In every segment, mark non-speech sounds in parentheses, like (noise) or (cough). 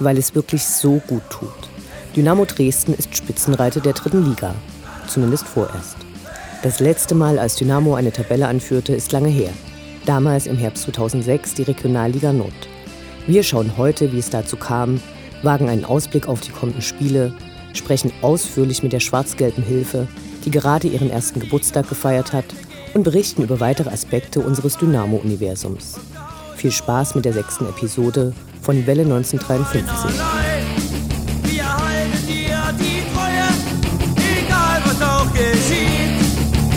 Weil es wirklich so gut tut. Dynamo Dresden ist Spitzenreiter der dritten Liga zumindest vorerst. Das letzte Mal, als Dynamo eine Tabelle anführte, ist lange her. Damals im Herbst 2006 die Regionalliga Nord. Wir schauen heute, wie es dazu kam, wagen einen Ausblick auf die kommenden Spiele, sprechen ausführlich mit der schwarz-gelben Hilfe, die gerade ihren ersten Geburtstag gefeiert hat, und berichten über weitere Aspekte unseres Dynamo-Universums. Viel Spaß mit der sechsten Episode von Welle 1953.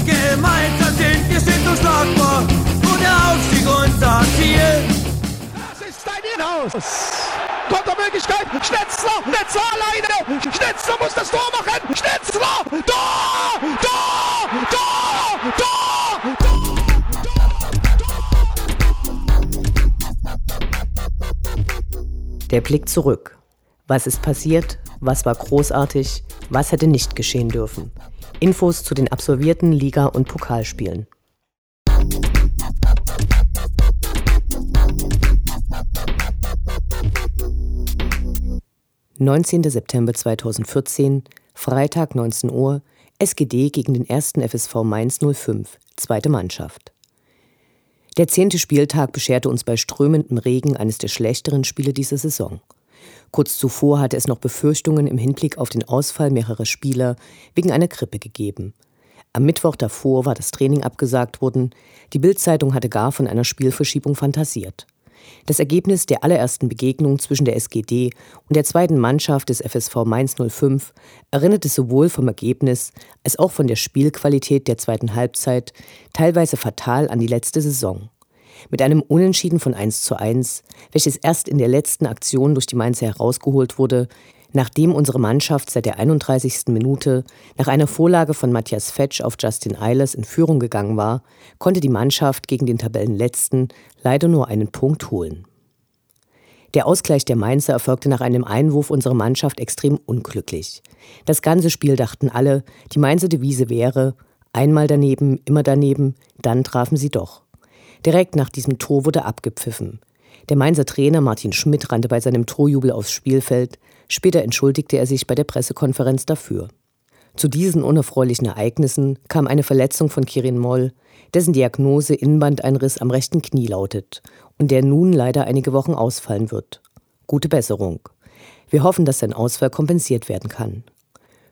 Gemeinsam sind wir sind unschlagbar und der Aufstieg unser Ziel. Das ist dein Inhaus. Kontermöglichkeit, Schnetzler, Schnetzler alleine, Schnetzler muss das Tor machen, Schnetzler, Tor, Der Blick zurück. Was ist passiert? Was war großartig? Was hätte nicht geschehen dürfen? Infos zu den absolvierten Liga- und Pokalspielen. Neunzehnter September 2014, Freitag 19 Uhr, SGD gegen den ersten FSV Mainz 05, zweite Mannschaft. Der zehnte Spieltag bescherte uns bei strömendem Regen eines der schlechteren Spiele dieser Saison. Kurz zuvor hatte es noch Befürchtungen im Hinblick auf den Ausfall mehrerer Spieler wegen einer Grippe gegeben. Am Mittwoch davor war das Training abgesagt worden. Die Bildzeitung hatte gar von einer Spielverschiebung fantasiert. Das Ergebnis der allerersten Begegnung zwischen der SGD und der zweiten Mannschaft des FSV Mainz 05 erinnerte sowohl vom Ergebnis als auch von der Spielqualität der zweiten Halbzeit teilweise fatal an die letzte Saison. Mit einem Unentschieden von 1 zu 1, welches erst in der letzten Aktion durch die Mainzer herausgeholt wurde, nachdem unsere Mannschaft seit der 31. Minute nach einer Vorlage von Matthias Fetsch auf Justin Eilers in Führung gegangen war, konnte die Mannschaft gegen den Tabellenletzten leider nur einen Punkt holen. Der Ausgleich der Mainzer erfolgte nach einem Einwurf unserer Mannschaft extrem unglücklich. Das ganze Spiel dachten alle, die Mainzer Devise wäre einmal daneben, immer daneben, dann trafen sie doch. Direkt nach diesem Tor wurde abgepfiffen. Der Mainzer Trainer Martin Schmidt rannte bei seinem Torjubel aufs Spielfeld. Später entschuldigte er sich bei der Pressekonferenz dafür. Zu diesen unerfreulichen Ereignissen kam eine Verletzung von Kirin Moll, dessen Diagnose Innenbandeinriss am rechten Knie lautet und der nun leider einige Wochen ausfallen wird. Gute Besserung. Wir hoffen, dass sein Ausfall kompensiert werden kann.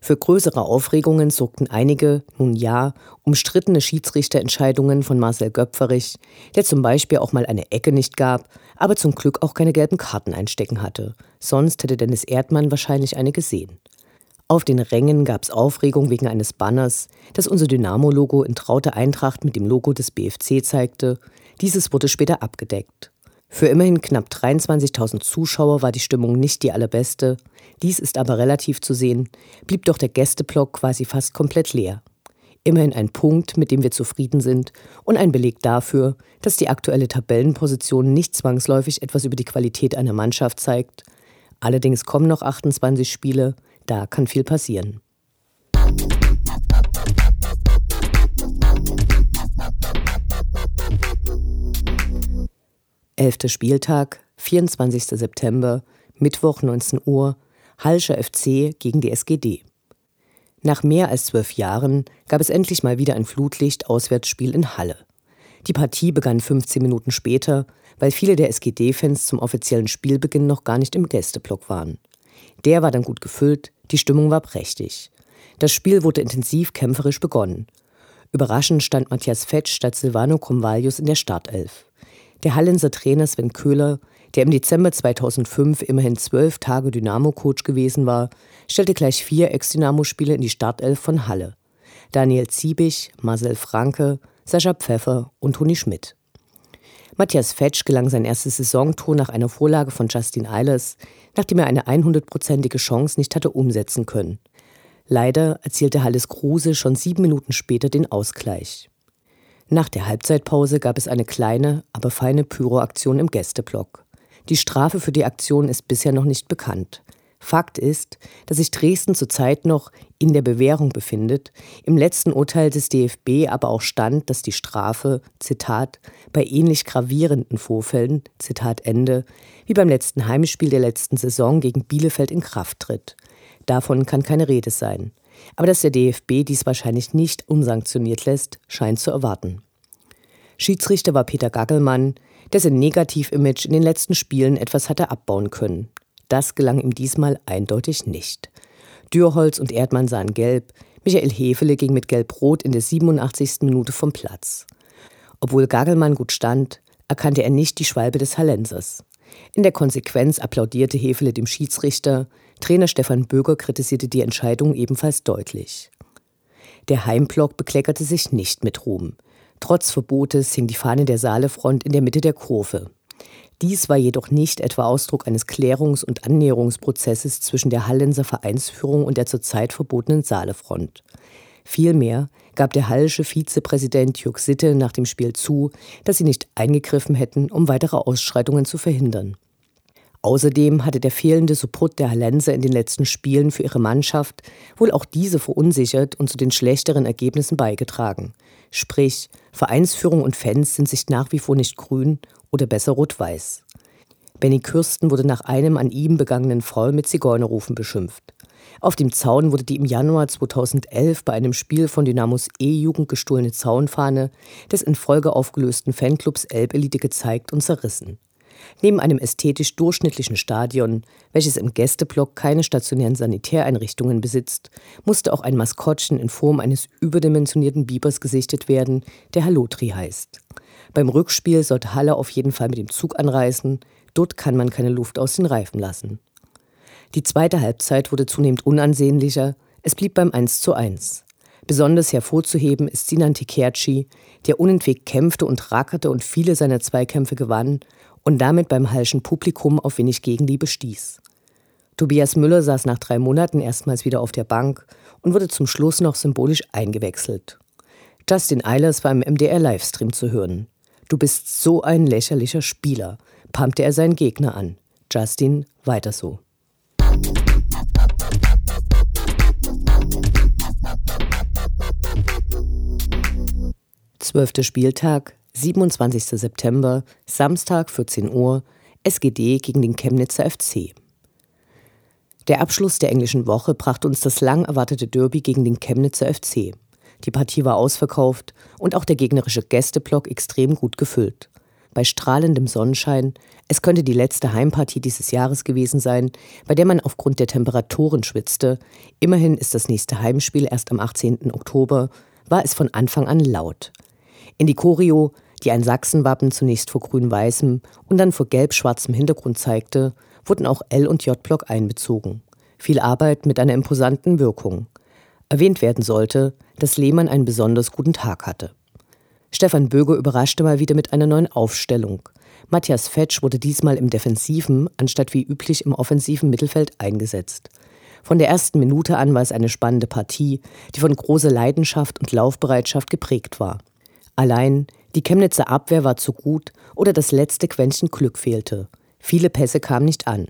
Für größere Aufregungen sorgten einige, nun ja, umstrittene Schiedsrichterentscheidungen von Marcel Göpferich, der zum Beispiel auch mal eine Ecke nicht gab, aber zum Glück auch keine gelben Karten einstecken hatte. Sonst hätte Dennis Erdmann wahrscheinlich eine gesehen. Auf den Rängen gab es Aufregung wegen eines Banners, das unser Dynamo-Logo in trauter Eintracht mit dem Logo des BFC zeigte. Dieses wurde später abgedeckt. Für immerhin knapp 23.000 Zuschauer war die Stimmung nicht die allerbeste. Dies ist aber relativ zu sehen, blieb doch der Gästeblock quasi fast komplett leer. Immerhin ein Punkt, mit dem wir zufrieden sind und ein Beleg dafür, dass die aktuelle Tabellenposition nicht zwangsläufig etwas über die Qualität einer Mannschaft zeigt. Allerdings kommen noch 28 Spiele, da kann viel passieren. Elfter Spieltag, 24. September, Mittwoch 19 Uhr, Hallscher FC gegen die SGD. Nach mehr als zwölf Jahren gab es endlich mal wieder ein Flutlicht-Auswärtsspiel in Halle. Die Partie begann 15 Minuten später, weil viele der SGD-Fans zum offiziellen Spielbeginn noch gar nicht im Gästeblock waren. Der war dann gut gefüllt, die Stimmung war prächtig. Das Spiel wurde intensiv kämpferisch begonnen. Überraschend stand Matthias Fetsch statt Silvano Cromvalius in der Startelf. Der Hallenser Trainer Sven Köhler, der im Dezember 2005 immerhin zwölf Tage Dynamo-Coach gewesen war, stellte gleich vier Ex-Dynamo-Spieler in die Startelf von Halle. Daniel Ziebig, Marcel Franke, Sascha Pfeffer und Toni Schmidt. Matthias Fetsch gelang sein erstes Saisontor nach einer Vorlage von Justin Eilers, nachdem er eine 100-prozentige Chance nicht hatte umsetzen können. Leider erzielte Halles Kruse schon sieben Minuten später den Ausgleich. Nach der Halbzeitpause gab es eine kleine, aber feine Pyroaktion im Gästeblock. Die Strafe für die Aktion ist bisher noch nicht bekannt. Fakt ist, dass sich Dresden zurzeit noch in der Bewährung befindet, im letzten Urteil des DFB aber auch stand, dass die Strafe, Zitat, bei ähnlich gravierenden Vorfällen, Zitat Ende, wie beim letzten Heimspiel der letzten Saison gegen Bielefeld in Kraft tritt. Davon kann keine Rede sein. Aber dass der DFB dies wahrscheinlich nicht unsanktioniert lässt, scheint zu erwarten. Schiedsrichter war Peter Gaggelmann, dessen Negativimage in den letzten Spielen etwas hatte abbauen können. Das gelang ihm diesmal eindeutig nicht. Dürholz und Erdmann sahen gelb, Michael Hefele ging mit Gelb-Rot in der 87. Minute vom Platz. Obwohl Gagelmann gut stand, erkannte er nicht die Schwalbe des Hallensers. In der Konsequenz applaudierte Hefele dem Schiedsrichter, Trainer Stefan Böger kritisierte die Entscheidung ebenfalls deutlich. Der Heimblock bekleckerte sich nicht mit Ruhm. Trotz Verbotes hing die Fahne der Saalefront in der Mitte der Kurve. Dies war jedoch nicht etwa Ausdruck eines Klärungs- und Annäherungsprozesses zwischen der Hallenser Vereinsführung und der zurzeit verbotenen Saalefront. Vielmehr gab der hallische Vizepräsident Jörg Sitte nach dem Spiel zu, dass sie nicht eingegriffen hätten, um weitere Ausschreitungen zu verhindern. Außerdem hatte der fehlende Support der Hallenser in den letzten Spielen für ihre Mannschaft wohl auch diese verunsichert und zu den schlechteren Ergebnissen beigetragen. Sprich, Vereinsführung und Fans sind sich nach wie vor nicht grün oder besser rot-weiß. Benny Kürsten wurde nach einem an ihm begangenen Foul mit Zigeunerrufen beschimpft. Auf dem Zaun wurde die im Januar 2011 bei einem Spiel von Dynamos E-Jugend gestohlene Zaunfahne des in Folge aufgelösten Fanclubs Elbelite gezeigt und zerrissen. Neben einem ästhetisch durchschnittlichen Stadion, welches im Gästeblock keine stationären Sanitäreinrichtungen besitzt, musste auch ein Maskottchen in Form eines überdimensionierten Bibers gesichtet werden, der Halotri heißt. Beim Rückspiel sollte Halle auf jeden Fall mit dem Zug anreisen. Dort kann man keine Luft aus den Reifen lassen. Die zweite Halbzeit wurde zunehmend unansehnlicher. Es blieb beim 1 zu 1. Besonders hervorzuheben ist Sinan Tekerci, der unentwegt kämpfte und rackerte und viele seiner Zweikämpfe gewann und damit beim Hallschen Publikum auf wenig Gegenliebe stieß. Tobias Müller saß nach drei Monaten erstmals wieder auf der Bank und wurde zum Schluss noch symbolisch eingewechselt. Justin Eilers war im MDR-Livestream zu hören. Du bist so ein lächerlicher Spieler, pumpte er seinen Gegner an. Justin, weiter so. Zwölfter Spieltag, 27. September, Samstag 14 Uhr, SGD gegen den Chemnitzer FC. Der Abschluss der englischen Woche brachte uns das lang erwartete Derby gegen den Chemnitzer FC. Die Partie war ausverkauft und auch der gegnerische Gästeblock extrem gut gefüllt. Bei strahlendem Sonnenschein, es könnte die letzte Heimpartie dieses Jahres gewesen sein, bei der man aufgrund der Temperaturen schwitzte, immerhin ist das nächste Heimspiel erst am 18. Oktober, war es von Anfang an laut. In die Choreo, die ein Sachsenwappen zunächst vor grün-weißem und dann vor gelb-schwarzem Hintergrund zeigte, wurden auch L- und J-Block einbezogen. Viel Arbeit mit einer imposanten Wirkung. Erwähnt werden sollte, dass Lehmann einen besonders guten Tag hatte. Stefan Böger überraschte mal wieder mit einer neuen Aufstellung. Matthias Fetsch wurde diesmal im defensiven, anstatt wie üblich im offensiven Mittelfeld eingesetzt. Von der ersten Minute an war es eine spannende Partie, die von großer Leidenschaft und Laufbereitschaft geprägt war. Allein die Chemnitzer Abwehr war zu gut oder das letzte Quäntchen Glück fehlte. Viele Pässe kamen nicht an.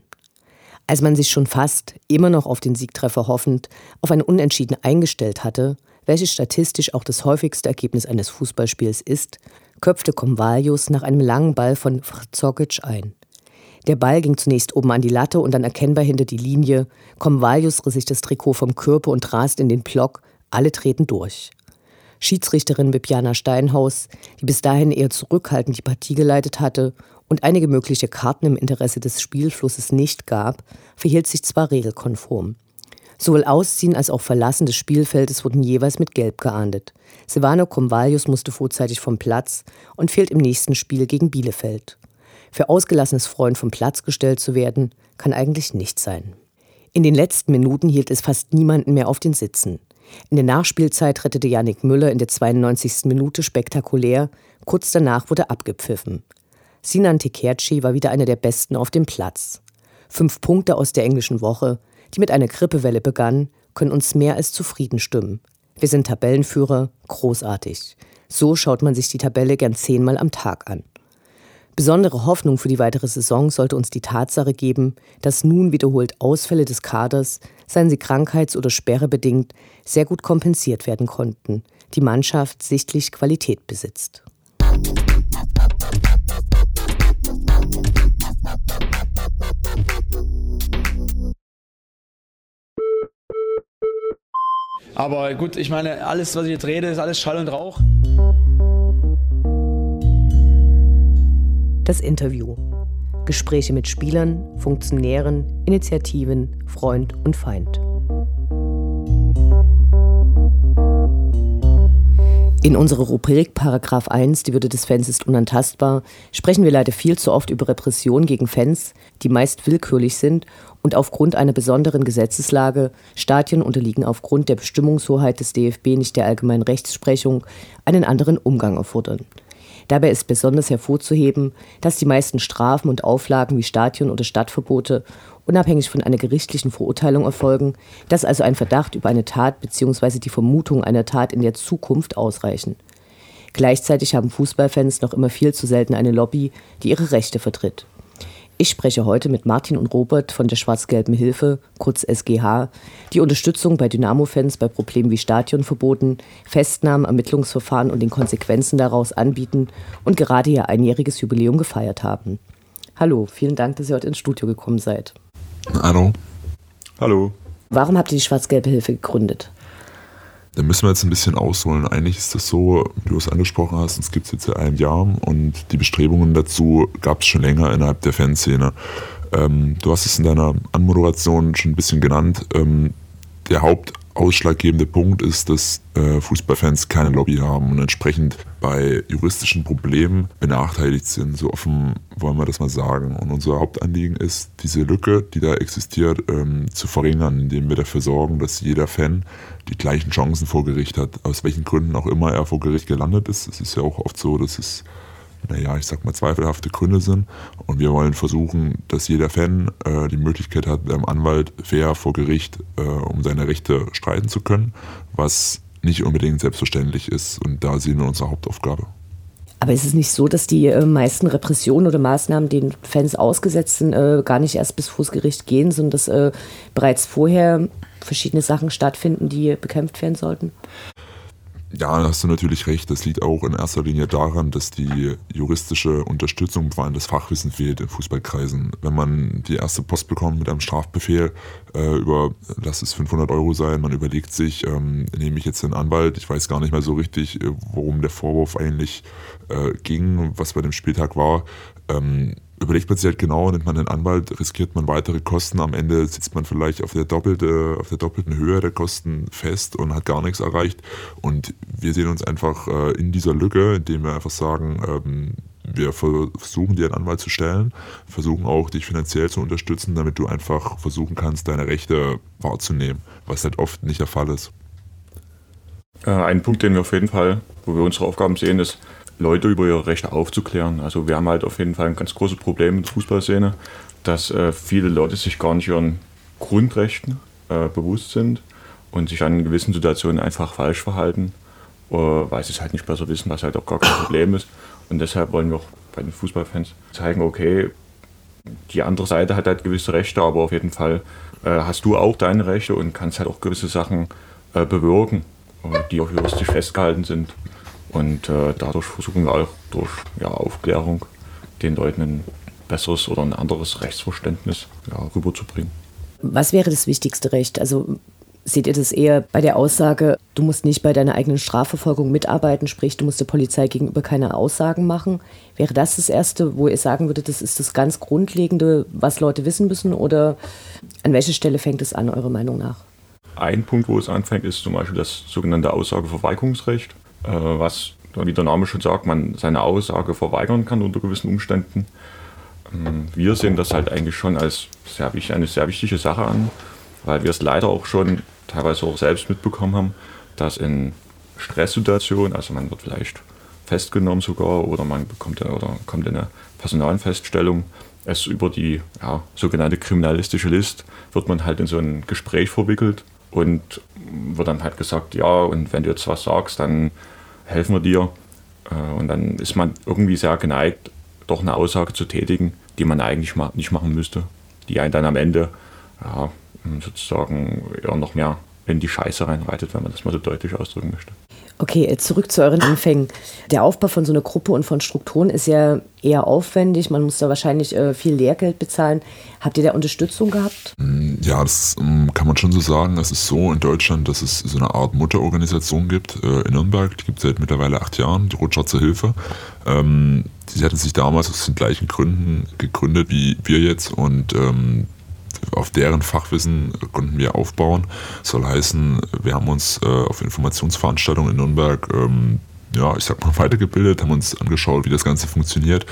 Als man sich schon fast, immer noch auf den Siegtreffer hoffend, auf ein Unentschieden eingestellt hatte, welches statistisch auch das häufigste Ergebnis eines Fußballspiels ist, köpfte Komvalius nach einem langen Ball von Vrzogic ein. Der Ball ging zunächst oben an die Latte und dann erkennbar hinter die Linie. Komvalius riss sich das Trikot vom Körper und rast in den Block. Alle treten durch. Schiedsrichterin Bibiana Steinhaus, die bis dahin eher zurückhaltend die Partie geleitet hatte und einige mögliche Karten im Interesse des Spielflusses nicht gab, verhielt sich zwar regelkonform. Sowohl Ausziehen als auch Verlassen des Spielfeldes wurden jeweils mit Gelb geahndet. Silvano Comvalius musste vorzeitig vom Platz und fehlt im nächsten Spiel gegen Bielefeld. Für ausgelassenes Freund vom Platz gestellt zu werden, kann eigentlich nicht sein. In den letzten Minuten hielt es fast niemanden mehr auf den Sitzen. In der Nachspielzeit rettete Yannick Müller in der 92. Minute spektakulär, kurz danach wurde abgepfiffen. Sinan Tekerci war wieder einer der Besten auf dem Platz. Fünf Punkte aus der englischen Woche, die mit einer Grippewelle begann, können uns mehr als zufrieden stimmen. Wir sind Tabellenführer, großartig. So schaut man sich die Tabelle gern zehnmal am Tag an. Besondere Hoffnung für die weitere Saison sollte uns die Tatsache geben, dass nun wiederholt Ausfälle des Kaders, seien sie krankheits- oder sperrebedingt, sehr gut kompensiert werden konnten, die Mannschaft sichtlich Qualität besitzt. Aber gut, ich meine, alles, was ich jetzt rede, ist alles Schall und Rauch. Das Interview. Gespräche mit Spielern, Funktionären, Initiativen, Freund und Feind. In unserer Rubrik Paragraph 1, die Würde des Fans ist unantastbar, sprechen wir leider viel zu oft über Repression gegen Fans, die meist willkürlich sind und aufgrund einer besonderen Gesetzeslage, Stadien unterliegen aufgrund der Bestimmungshoheit des DFB nicht der allgemeinen Rechtsprechung, einen anderen Umgang erfordern. Dabei ist besonders hervorzuheben, dass die meisten Strafen und Auflagen wie Stadion- oder Stadtverbote unabhängig von einer gerichtlichen Verurteilung erfolgen, dass also ein Verdacht über eine Tat bzw. die Vermutung einer Tat in der Zukunft ausreichen. Gleichzeitig haben Fußballfans noch immer viel zu selten eine Lobby, die ihre Rechte vertritt. Ich spreche heute mit Martin und Robert von der Schwarz-Gelben Hilfe, kurz SGH, die Unterstützung bei Dynamo-Fans bei Problemen wie Stadionverboten, Festnahmen, Ermittlungsverfahren und den Konsequenzen daraus anbieten und gerade ihr einjähriges Jubiläum gefeiert haben. Hallo, vielen Dank, dass ihr heute ins Studio gekommen seid. Hallo. Hallo. Warum habt ihr die Schwarz-Gelbe Hilfe gegründet? Da müssen wir jetzt ein bisschen ausholen. Eigentlich ist das so, wie du es angesprochen hast, uns gibt es jetzt seit einem Jahr und die Bestrebungen dazu gab es schon länger innerhalb der Fanszene. Ähm, du hast es in deiner Anmoderation schon ein bisschen genannt. Ähm, der Haupt ausschlaggebende Punkt ist, dass äh, Fußballfans keine Lobby haben und entsprechend bei juristischen Problemen benachteiligt sind. So offen wollen wir das mal sagen. Und unser Hauptanliegen ist, diese Lücke, die da existiert, ähm, zu verringern, indem wir dafür sorgen, dass jeder Fan die gleichen Chancen vor Gericht hat, aus welchen Gründen auch immer er vor Gericht gelandet ist. Es ist ja auch oft so, dass es naja, ich sag mal, zweifelhafte Gründe sind. Und wir wollen versuchen, dass jeder Fan äh, die Möglichkeit hat, beim Anwalt fair vor Gericht äh, um seine Rechte streiten zu können, was nicht unbedingt selbstverständlich ist. Und da sehen wir unsere Hauptaufgabe. Aber ist es nicht so, dass die äh, meisten Repressionen oder Maßnahmen, denen Fans ausgesetzt sind, äh, gar nicht erst bis vors Gericht gehen, sondern dass äh, bereits vorher verschiedene Sachen stattfinden, die bekämpft werden sollten? Ja, da hast du natürlich recht. Das liegt auch in erster Linie daran, dass die juristische Unterstützung, vor allem das Fachwissen fehlt in Fußballkreisen. Wenn man die erste Post bekommt mit einem Strafbefehl äh, über, lass es 500 Euro sein, man überlegt sich, ähm, nehme ich jetzt einen Anwalt? Ich weiß gar nicht mehr so richtig, äh, worum der Vorwurf eigentlich äh, ging, was bei dem Spieltag war. Ähm, überlegt man sich halt genau, nimmt man einen Anwalt, riskiert man weitere Kosten, am Ende sitzt man vielleicht auf der, doppelte, auf der doppelten Höhe der Kosten fest und hat gar nichts erreicht. Und wir sehen uns einfach äh, in dieser Lücke, indem wir einfach sagen, ähm, wir versuchen dir einen Anwalt zu stellen, versuchen auch dich finanziell zu unterstützen, damit du einfach versuchen kannst, deine Rechte wahrzunehmen, was halt oft nicht der Fall ist. Äh, ein Punkt, den wir auf jeden Fall, wo wir unsere Aufgaben sehen, ist, Leute über ihre Rechte aufzuklären. Also wir haben halt auf jeden Fall ein ganz großes Problem in der Fußballszene, dass äh, viele Leute sich gar nicht ihren Grundrechten äh, bewusst sind und sich an gewissen Situationen einfach falsch verhalten, äh, weil sie es halt nicht besser wissen, was halt auch gar kein Problem ist. Und deshalb wollen wir auch bei den Fußballfans zeigen, okay, die andere Seite hat halt gewisse Rechte, aber auf jeden Fall äh, hast du auch deine Rechte und kannst halt auch gewisse Sachen äh, bewirken die auch juristisch festgehalten sind. Und äh, dadurch versuchen wir auch durch ja, Aufklärung den Leuten ein besseres oder ein anderes Rechtsverständnis ja, rüberzubringen. Was wäre das wichtigste Recht? Also seht ihr das eher bei der Aussage, du musst nicht bei deiner eigenen Strafverfolgung mitarbeiten, sprich, du musst der Polizei gegenüber keine Aussagen machen? Wäre das das Erste, wo ihr sagen würdet, das ist das ganz Grundlegende, was Leute wissen müssen? Oder an welcher Stelle fängt es an, eurer Meinung nach? Ein Punkt, wo es anfängt, ist zum Beispiel das sogenannte Aussageverweigerungsrecht, was, wie der Name schon sagt, man seine Aussage verweigern kann unter gewissen Umständen. Ähm, wir sehen das halt eigentlich schon als sehr, eine sehr wichtige Sache an, weil wir es leider auch schon teilweise auch selbst mitbekommen haben, dass in Stresssituationen, also man wird vielleicht festgenommen sogar oder man bekommt oder kommt in eine Personalfeststellung, es über die ja, sogenannte kriminalistische List wird man halt in so ein Gespräch verwickelt und wird dann halt gesagt, ja, und wenn du jetzt was sagst, dann helfen wir dir. Äh, und dann ist man irgendwie sehr geneigt, doch eine Aussage zu tätigen, die man eigentlich nicht machen müsste, die einen dann am Ende ja, sozusagen eher noch mehr in die Scheiße reinreitet, wenn man das mal so deutlich ausdrücken möchte. Okay, zurück zu euren Anfängen. Der Aufbau von so einer Gruppe und von Strukturen ist ja eher aufwendig. Man muss da wahrscheinlich äh, viel Lehrgeld bezahlen. Habt ihr da Unterstützung gehabt? Mm, ja, das ähm, kann man schon so sagen. Es ist so in Deutschland, dass es so eine Art Mutterorganisation gibt äh, in Nürnberg. Die gibt es seit mittlerweile acht Jahren, die Rotschwarze Hilfe. Ähm, die hatten sich damals aus den gleichen Gründen gegründet wie wir jetzt und ähm, auf deren Fachwissen konnten wir aufbauen. Soll heißen, wir haben uns äh, auf Informationsveranstaltungen in Nürnberg ähm, ja, ich sag mal, (laughs) weitergebildet, haben uns angeschaut, wie das Ganze funktioniert,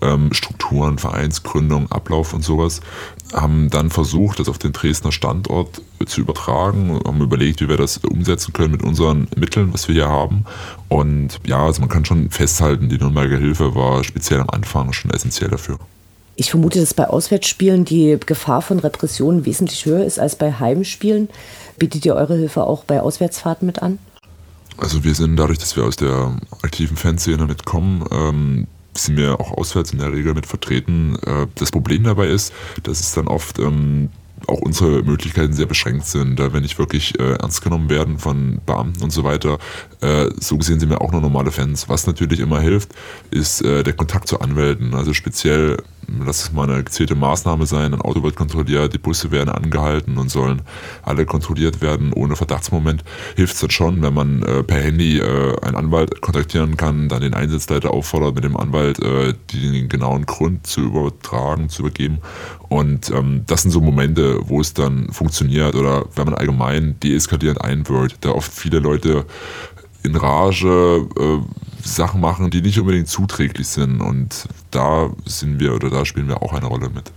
ähm, Strukturen, Vereinsgründung, Ablauf und sowas, haben dann versucht, das auf den Dresdner Standort zu übertragen, haben überlegt, wie wir das umsetzen können mit unseren Mitteln, was wir hier haben. Und ja, also man kann schon festhalten, die Nürnberger Hilfe war speziell am Anfang schon essentiell dafür. Ich vermute, dass bei Auswärtsspielen die Gefahr von Repression wesentlich höher ist als bei Heimspielen. Bietet ihr eure Hilfe auch bei Auswärtsfahrten mit an? Also wir sind dadurch, dass wir aus der aktiven Fanszene mitkommen, ähm, sind wir auch auswärts in der Regel mit vertreten. Äh, das Problem dabei ist, dass es dann oft ähm, auch unsere Möglichkeiten sehr beschränkt sind, da wir nicht wirklich äh, ernst genommen werden von Beamten und so weiter. Äh, so gesehen sind wir auch nur normale Fans. Was natürlich immer hilft, ist äh, der Kontakt zu Anwälten. Also speziell, lass es mal eine gezielte Maßnahme sein, ein Auto wird kontrolliert, die Busse werden angehalten und sollen alle kontrolliert werden ohne Verdachtsmoment. Hilft es dann schon, wenn man äh, per Handy äh, einen Anwalt kontaktieren kann, dann den Einsatzleiter auffordert, mit dem Anwalt äh, den genauen Grund zu übertragen, zu übergeben. Und ähm, das sind so Momente, wo es dann funktioniert oder wenn man allgemein deeskalierend einwirkt, da oft viele Leute in Rage äh, Sachen machen, die nicht unbedingt zuträglich sind. Und da sind wir oder da spielen wir auch eine Rolle mit.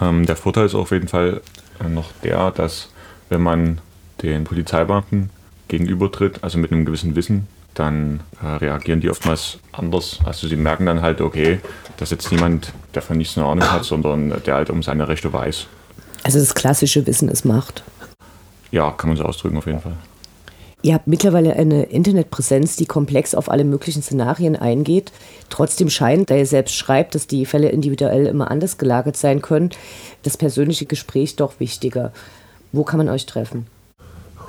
Ähm, der Vorteil ist auf jeden Fall äh, noch der, dass wenn man den Polizeibeamten gegenübertritt, also mit einem gewissen Wissen, dann äh, reagieren die oftmals anders. Also sie merken dann halt, okay, dass jetzt niemand, der von nichts eine Ahnung hat, sondern der halt um seine Rechte weiß. Also das klassische Wissen ist Macht. Ja, kann man so ausdrücken auf jeden Fall. Ihr habt mittlerweile eine Internetpräsenz, die komplex auf alle möglichen Szenarien eingeht. Trotzdem scheint, da ihr selbst schreibt, dass die Fälle individuell immer anders gelagert sein können, das persönliche Gespräch doch wichtiger. Wo kann man euch treffen?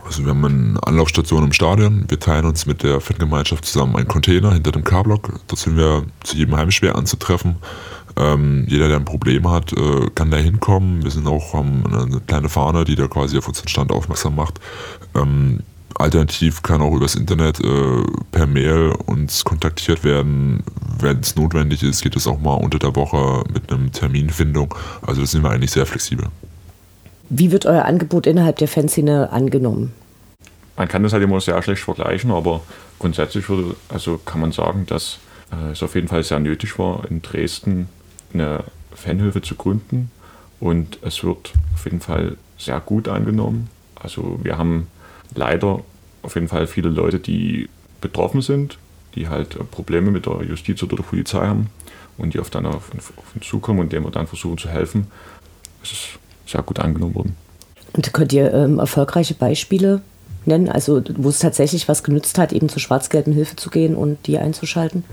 Also wir haben eine Anlaufstation im Stadion. Wir teilen uns mit der Fangemeinschaft zusammen einen Container hinter dem K-Block. Dort sind wir zu jedem Heimschwer anzutreffen. Ähm, jeder, der ein Problem hat, äh, kann da hinkommen. Wir sind auch haben eine kleine Fahne, die da quasi auf unseren Stand aufmerksam macht. Ähm, alternativ kann auch übers Internet äh, per Mail uns kontaktiert werden. Wenn es notwendig ist, geht es auch mal unter der Woche mit einem Terminfindung. Also da sind wir eigentlich sehr flexibel. Wie wird euer Angebot innerhalb der Fanszene angenommen? Man kann das halt immer sehr schlecht vergleichen, aber grundsätzlich würde, also kann man sagen, dass äh, es auf jeden Fall sehr nötig war, in Dresden eine Fanhilfe zu gründen und es wird auf jeden Fall sehr gut angenommen. Also wir haben leider auf jeden Fall viele Leute, die betroffen sind, die halt Probleme mit der Justiz oder der Polizei haben und die auf dann auf, auf uns zukommen und denen wir dann versuchen zu helfen. Es ist sehr gut angenommen worden. Und könnt ihr ähm, erfolgreiche Beispiele nennen, also wo es tatsächlich was genützt hat, eben zur schwarz-gelben Hilfe zu gehen und die einzuschalten?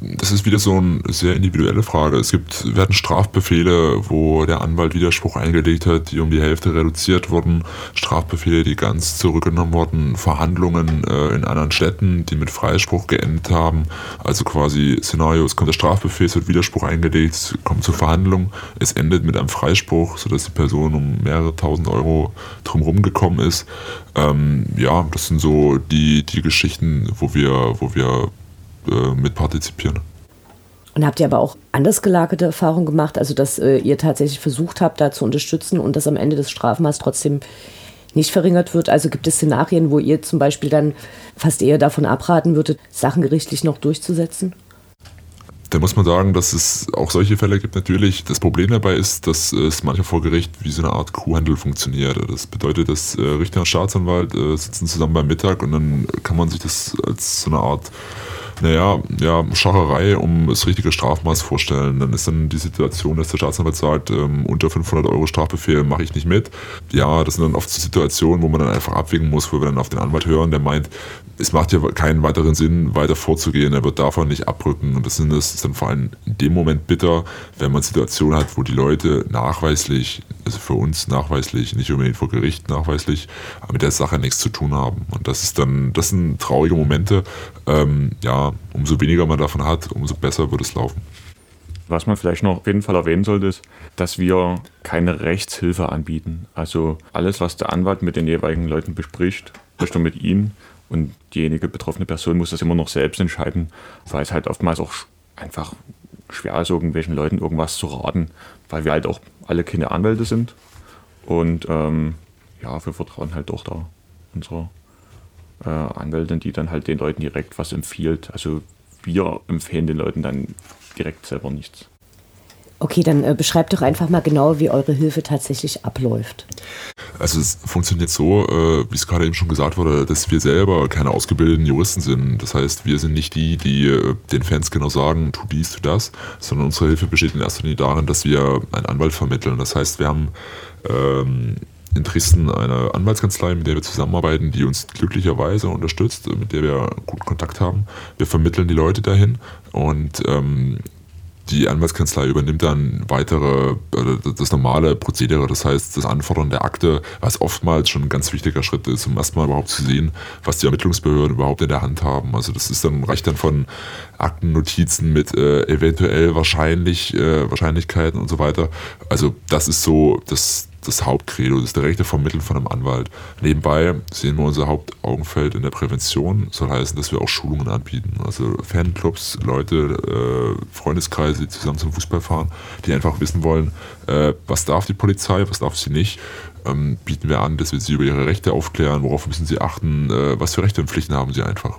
Das ist wieder so eine sehr individuelle Frage. Es gibt, werden Strafbefehle, wo der Anwalt Widerspruch eingelegt hat, die um die Hälfte reduziert wurden, Strafbefehle, die ganz zurückgenommen wurden, Verhandlungen äh, in anderen Städten, die mit Freispruch geendet haben. Also quasi Szenario, es kommt der Strafbefehl, es wird Widerspruch eingelegt, kommt zur Verhandlung, es endet mit einem Freispruch, sodass die Person um mehrere tausend Euro drumherum gekommen ist. Ähm, ja, das sind so die, die Geschichten, wo wir, wo wir äh, mit partizipieren. Und habt ihr aber auch anders gelagerte Erfahrungen gemacht, also dass äh, ihr tatsächlich versucht habt, da zu unterstützen und dass am Ende des Strafmaß trotzdem nicht verringert wird? Also gibt es Szenarien, wo ihr zum Beispiel dann fast eher davon abraten würdet, Sachen gerichtlich noch durchzusetzen? Da muss man sagen, dass es auch solche Fälle gibt natürlich. Das Problem dabei ist, dass es manchmal vor Gericht wie so eine Art Kuhhandel funktioniert. Das bedeutet, dass äh, Richter und Staatsanwalt äh, sitzen zusammen beim Mittag und dann kann man sich das als so eine Art naja, ja, Schacherei um das richtige Strafmaß vorstellen. Dann ist dann die Situation, dass der Staatsanwalt sagt, ähm, unter 500 Euro Strafbefehl mache ich nicht mit. Ja, das sind dann oft so Situationen, wo man dann einfach abwägen muss, wo wir dann auf den Anwalt hören, der meint, es macht ja keinen weiteren Sinn, weiter vorzugehen, er wird davon nicht abrücken. Und das, sind, das ist dann vor allem in dem Moment bitter, wenn man Situationen hat, wo die Leute nachweislich, also für uns nachweislich, nicht unbedingt vor Gericht nachweislich, mit der Sache nichts zu tun haben. Und das ist dann, das sind traurige Momente. Ähm, ja, umso weniger man davon hat, umso besser wird es laufen. Was man vielleicht noch auf jeden Fall erwähnen sollte, ist, dass wir keine Rechtshilfe anbieten. Also alles, was der Anwalt mit den jeweiligen Leuten bespricht, spricht er mit ihnen und diejenige betroffene Person muss das immer noch selbst entscheiden, weil es halt oftmals auch einfach schwer ist, irgendwelchen Leuten irgendwas zu raten, weil wir halt auch alle keine Anwälte sind. Und ähm, ja, wir vertrauen halt doch da unserer äh, Anwältin, die dann halt den Leuten direkt was empfiehlt. Also wir empfehlen den Leuten dann direkt selber nichts. Okay, dann äh, beschreibt doch einfach mal genau, wie eure Hilfe tatsächlich abläuft. Also es funktioniert so, äh, wie es gerade eben schon gesagt wurde, dass wir selber keine ausgebildeten Juristen sind. Das heißt, wir sind nicht die, die äh, den Fans genau sagen, tu dies, tu das, sondern unsere Hilfe besteht in erster Linie darin, dass wir einen Anwalt vermitteln. Das heißt, wir haben ähm, in Dresden eine Anwaltskanzlei, mit der wir zusammenarbeiten, die uns glücklicherweise unterstützt, mit der wir guten Kontakt haben. Wir vermitteln die Leute dahin und ähm, die Anwaltskanzlei übernimmt dann weitere, äh, das normale Prozedere, das heißt das Anfordern der Akte, was oftmals schon ein ganz wichtiger Schritt ist, um erstmal überhaupt zu sehen, was die Ermittlungsbehörden überhaupt in der Hand haben. Also das ist dann, reicht dann von Aktennotizen mit äh, eventuell wahrscheinlich, äh, Wahrscheinlichkeiten und so weiter. Also das ist so das, das Hauptcredo, das direkte Vermitteln von einem Anwalt. Nebenbei sehen wir unser Hauptaugenfeld in der Prävention, soll heißen, dass wir auch Schulungen anbieten. Also Fanclubs, Leute, äh, Freundeskreise, die zusammen zum Fußball fahren, die einfach wissen wollen, äh, was darf die Polizei, was darf sie nicht. Ähm, bieten wir an, dass wir sie über ihre Rechte aufklären, worauf müssen sie achten, äh, was für Rechte und Pflichten haben sie einfach.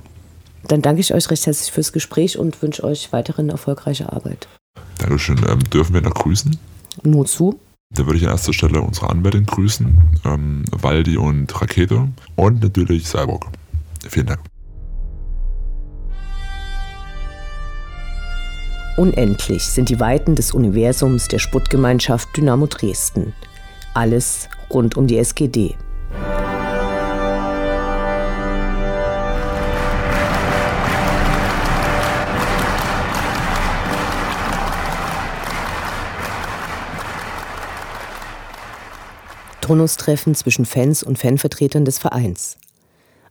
Dann danke ich euch recht herzlich fürs Gespräch und wünsche euch weiterhin erfolgreiche Arbeit. Dankeschön. Ähm, dürfen wir noch grüßen? Nur zu. Da würde ich an erster Stelle unsere Anwältin grüßen, ähm, Waldi und Rakete und natürlich Cyborg. Vielen Dank. Unendlich sind die Weiten des Universums der Sputtgemeinschaft Dynamo Dresden. Alles rund um die SGD. Turnustreffen zwischen Fans und Fanvertretern des Vereins.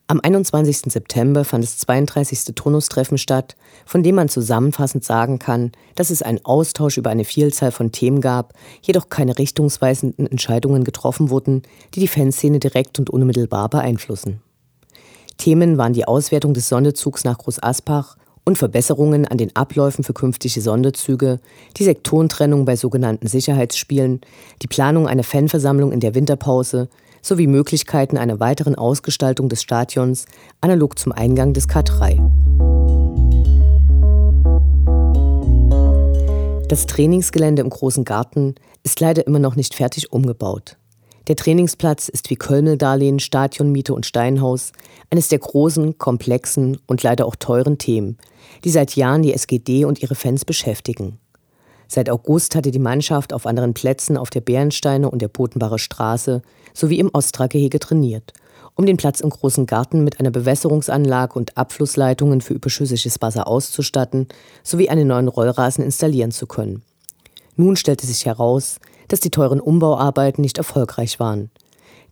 Am 21. September fand das 32. Turnustreffen statt, von dem man zusammenfassend sagen kann, dass es einen Austausch über eine Vielzahl von Themen gab, jedoch keine richtungsweisenden Entscheidungen getroffen wurden, die die Fanszene direkt und unmittelbar beeinflussen. Themen waren die Auswertung des Sonderzugs nach Groß Aspach und Verbesserungen an den Abläufen für künftige Sonderzüge, die Sektorentrennung bei sogenannten Sicherheitsspielen, die Planung einer Fanversammlung in der Winterpause sowie Möglichkeiten einer weiteren Ausgestaltung des Stadions analog zum Eingang des K3. Das Trainingsgelände im Großen Garten ist leider immer noch nicht fertig umgebaut. Der Trainingsplatz ist wie Kölmeldarlehen, Stadionmiete und Steinhaus eines der großen, komplexen und leider auch teuren Themen, die seit Jahren die SGD und ihre Fans beschäftigen. Seit August hatte die Mannschaft auf anderen Plätzen auf der Bärensteine und der Botenbacher Straße sowie im Ostra-Gehege trainiert Um den Platz im großen Garten mit einer Bewässerungsanlage und Abflussleitungen für überschüssiges Wasser auszustatten sowie einen neuen Rollrasen installieren zu können. Nun stellte sich heraus, dass die teuren Umbauarbeiten nicht erfolgreich waren.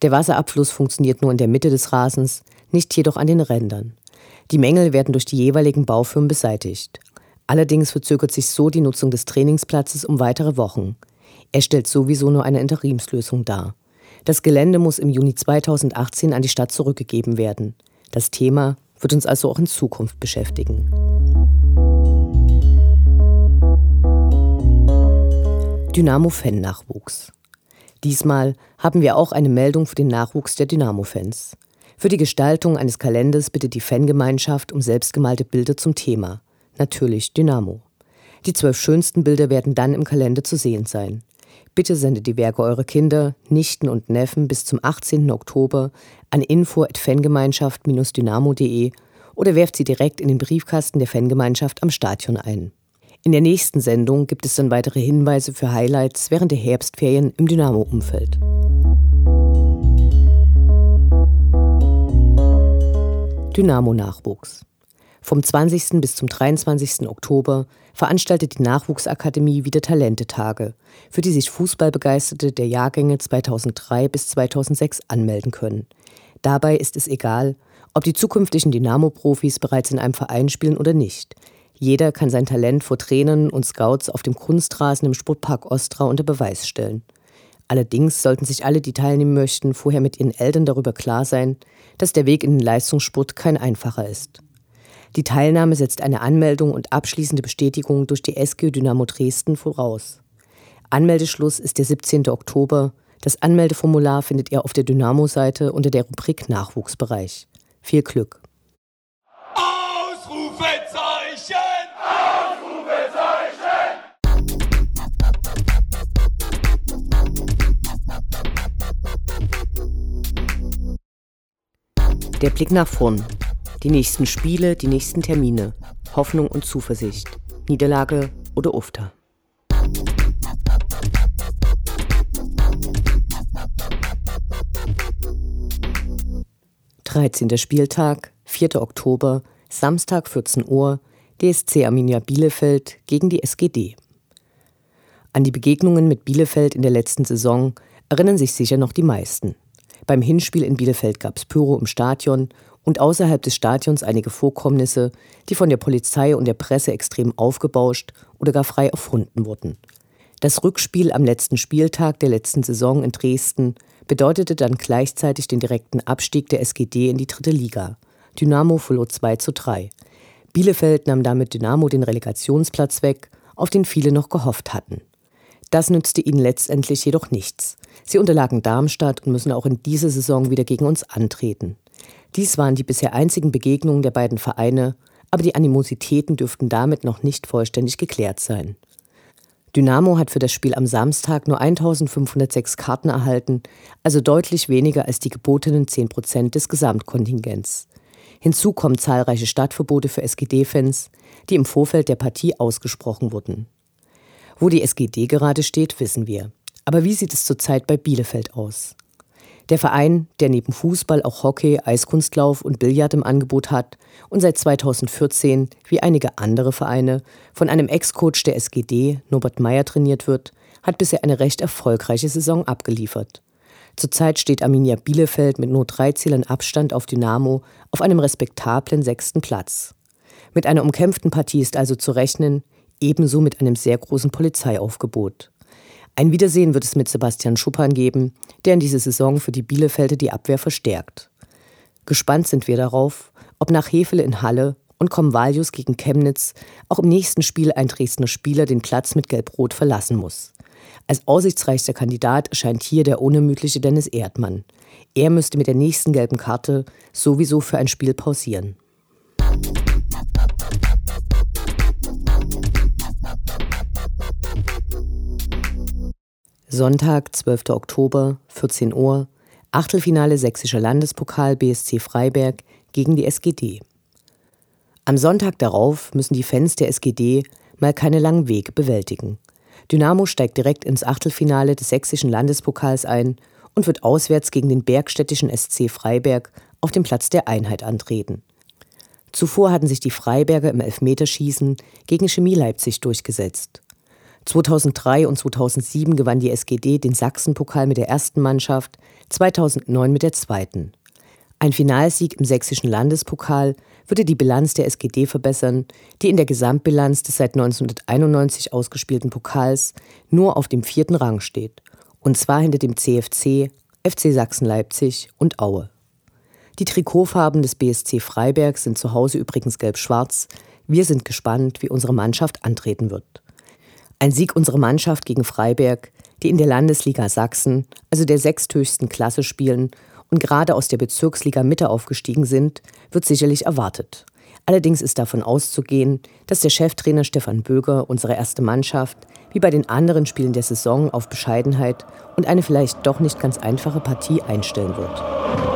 Der Wasserabfluss funktioniert nur in der Mitte des Rasens, nicht jedoch an den Rändern. Die Mängel werden durch die jeweiligen Baufirmen beseitigt. Allerdings verzögert sich so die Nutzung des Trainingsplatzes um weitere Wochen. Er stellt sowieso nur eine Interimslösung dar. Das Gelände muss im Juni 2018 an die Stadt zurückgegeben werden. Das Thema wird uns also auch in Zukunft beschäftigen. Dynamo-Fan-Nachwuchs. Diesmal haben wir auch eine Meldung für den Nachwuchs der Dynamo-Fans. Für die Gestaltung eines Kalenders bittet die Fangemeinschaft um selbstgemalte Bilder zum Thema. Natürlich Dynamo. Die zwölf schönsten Bilder werden dann im Kalender zu sehen sein. Bitte sendet die Werke eurer Kinder, Nichten und Neffen bis zum 18. Oktober an info@fangemeinschaft-dynamo.de oder werft sie direkt in den Briefkasten der Fangemeinschaft am Stadion ein. In der nächsten Sendung gibt es dann weitere Hinweise für Highlights während der Herbstferien im Dynamo-Umfeld. Dynamo-Nachwuchs. Vom 20. bis zum 23. Oktober veranstaltet die Nachwuchsakademie wieder Talentetage, für die sich Fußballbegeisterte der Jahrgänge 2003 bis 2006 anmelden können. Dabei ist es egal, ob die zukünftigen Dynamo-Profis bereits in einem Verein spielen oder nicht. Jeder kann sein Talent vor Trainern und Scouts auf dem Kunstrasen im Sportpark Ostra unter Beweis stellen. Allerdings sollten sich alle, die teilnehmen möchten, vorher mit ihren Eltern darüber klar sein, dass der Weg in den Leistungssport kein einfacher ist. Die Teilnahme setzt eine Anmeldung und abschließende Bestätigung durch die SG Dynamo Dresden voraus. Anmeldeschluss ist der 17. Oktober. Das Anmeldeformular findet ihr auf der Dynamo-Seite unter der Rubrik Nachwuchsbereich. Viel Glück! Der Blick nach vorn. Die nächsten Spiele, die nächsten Termine. Hoffnung und Zuversicht. Niederlage oder Ufter. Dreizehnter Spieltag, 4. Oktober, Samstag 14 Uhr, DSC Arminia Bielefeld gegen die SGD. An die Begegnungen mit Bielefeld in der letzten Saison erinnern sich sicher noch die meisten. Beim Hinspiel in Bielefeld gab es Pyro im Stadion und außerhalb des Stadions einige Vorkommnisse, die von der Polizei und der Presse extrem aufgebauscht oder gar frei erfunden wurden. Das Rückspiel am letzten Spieltag der letzten Saison in Dresden bedeutete dann gleichzeitig den direkten Abstieg der SGD in die dritte Liga. Dynamo verlor 2 zu 3. Bielefeld nahm damit Dynamo den Relegationsplatz weg, auf den viele noch gehofft hatten. Das nützte ihnen letztendlich jedoch nichts. Sie unterlagen Darmstadt und müssen auch in dieser Saison wieder gegen uns antreten. Dies waren die bisher einzigen Begegnungen der beiden Vereine, aber die Animositäten dürften damit noch nicht vollständig geklärt sein. Dynamo hat für das Spiel am Samstag nur 1506 Karten erhalten, also deutlich weniger als die gebotenen 10 Prozent des Gesamtkontingents. Hinzu kommen zahlreiche Stadtverbote für SGD-Fans, die im Vorfeld der Partie ausgesprochen wurden. Wo die SGD gerade steht, wissen wir. Aber wie sieht es zurzeit bei Bielefeld aus? Der Verein, der neben Fußball auch Hockey, Eiskunstlauf und Billard im Angebot hat und seit 2014, wie einige andere Vereine, von einem Ex-Coach der SGD, Norbert Meyer, trainiert wird, hat bisher eine recht erfolgreiche Saison abgeliefert. Zurzeit steht Arminia Bielefeld mit nur drei Zielen Abstand auf Dynamo auf einem respektablen sechsten Platz. Mit einer umkämpften Partie ist also zu rechnen, ebenso mit einem sehr großen Polizeiaufgebot. Ein Wiedersehen wird es mit Sebastian Schuppan geben, der in dieser Saison für die Bielefelder die Abwehr verstärkt. Gespannt sind wir darauf, ob nach Hefele in Halle und Comvalius gegen Chemnitz auch im nächsten Spiel ein Dresdner Spieler den Platz mit Gelb-Rot verlassen muss. Als aussichtsreichster Kandidat erscheint hier der unermüdliche Dennis Erdmann. Er müsste mit der nächsten gelben Karte sowieso für ein Spiel pausieren. Sonntag, 12. Oktober, 14 Uhr, Achtelfinale Sächsischer Landespokal BSC Freiberg gegen die SGD. Am Sonntag darauf müssen die Fans der SGD mal keine langen Wege bewältigen. Dynamo steigt direkt ins Achtelfinale des Sächsischen Landespokals ein und wird auswärts gegen den bergstädtischen SC Freiberg auf dem Platz der Einheit antreten. Zuvor hatten sich die Freiberger im Elfmeterschießen gegen Chemie Leipzig durchgesetzt. 2003 und 2007 gewann die SGD den Sachsenpokal mit der ersten Mannschaft, 2009 mit der zweiten. Ein Finalsieg im sächsischen Landespokal würde die Bilanz der SGD verbessern, die in der Gesamtbilanz des seit 1991 ausgespielten Pokals nur auf dem vierten Rang steht, und zwar hinter dem CFC, FC Sachsen-Leipzig und Aue. Die Trikotfarben des BSC Freiberg sind zu Hause übrigens gelb-schwarz. Wir sind gespannt, wie unsere Mannschaft antreten wird. Ein Sieg unserer Mannschaft gegen Freiberg, die in der Landesliga Sachsen, also der sechsthöchsten Klasse spielen und gerade aus der Bezirksliga Mitte aufgestiegen sind, wird sicherlich erwartet. Allerdings ist davon auszugehen, dass der Cheftrainer Stefan Böger unsere erste Mannschaft, wie bei den anderen Spielen der Saison, auf Bescheidenheit und eine vielleicht doch nicht ganz einfache Partie einstellen wird.